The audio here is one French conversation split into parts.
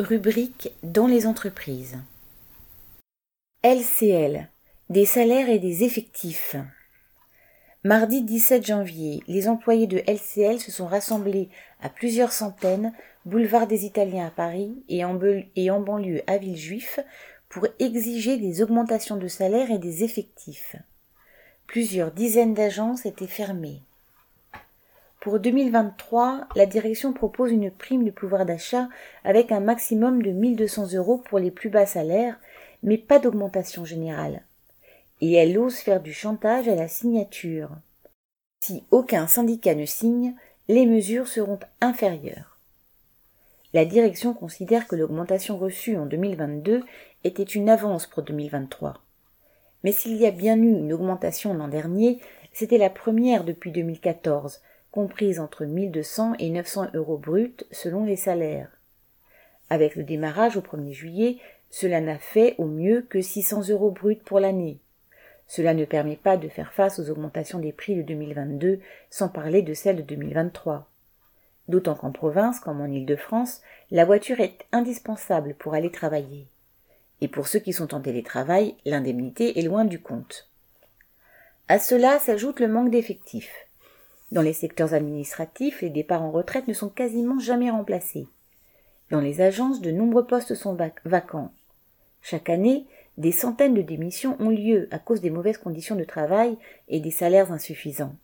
Rubrique dans les entreprises. LCL. Des salaires et des effectifs. Mardi 17 janvier, les employés de LCL se sont rassemblés à plusieurs centaines, boulevard des Italiens à Paris et en, banlieue à Villejuif, pour exiger des augmentations de salaires et des effectifs. Plusieurs dizaines d'agences étaient fermées. Pour 2023, la direction propose une prime de pouvoir d'achat avec un maximum de 1200 euros pour les plus bas salaires, mais pas d'augmentation générale. Et elle ose faire du chantage à la signature. Si aucun syndicat ne signe, les mesures seront inférieures. La direction considère que l'augmentation reçue en 2022 était une avance pour 2023. Mais s'il y a bien eu une augmentation l'an dernier, c'était la première depuis 2014, comprise entre 1200 et 900 euros bruts selon les salaires. Avec le démarrage au 1er juillet, cela n'a fait au mieux que 600 euros bruts pour l'année. Cela ne permet pas de faire face aux augmentations des prix de 2022, sans parler de celles de 2023. D'autant qu'en province, comme en Île-de-France, la voiture est indispensable pour aller travailler. Et pour ceux qui sont en télétravail, l'indemnité est loin du compte. À cela s'ajoute le manque d'effectifs. Dans les secteurs administratifs, les départs en retraite ne sont quasiment jamais remplacés. Dans les agences, de nombreux postes sont vacants. Chaque année, des centaines de démissions ont lieu à cause des mauvaises conditions de travail et des salaires insuffisants.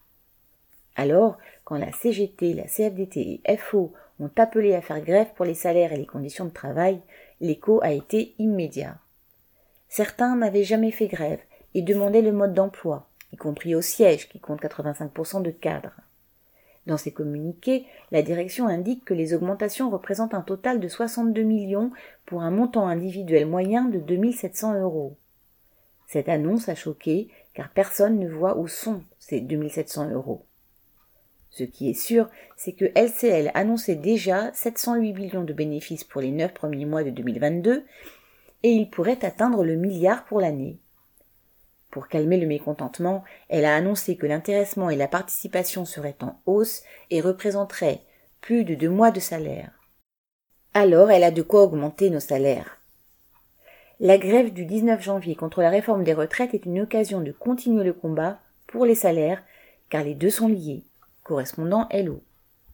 Alors, quand la CGT, la CFDT et FO ont appelé à faire grève pour les salaires et les conditions de travail, l'écho a été immédiat. Certains n'avaient jamais fait grève et demandaient le mode d'emploi compris au siège qui compte 85% de cadres. Dans ses communiqués, la direction indique que les augmentations représentent un total de 62 millions pour un montant individuel moyen de 2700 euros. Cette annonce a choqué car personne ne voit où sont ces 2700 euros. Ce qui est sûr, c'est que LCL annonçait déjà 708 millions de bénéfices pour les neuf premiers mois de 2022 et il pourrait atteindre le milliard pour l'année. Pour calmer le mécontentement, elle a annoncé que l'intéressement et la participation seraient en hausse et représenteraient plus de deux mois de salaire. Alors elle a de quoi augmenter nos salaires. La grève du 19 janvier contre la réforme des retraites est une occasion de continuer le combat pour les salaires, car les deux sont liés. Correspondant Hello.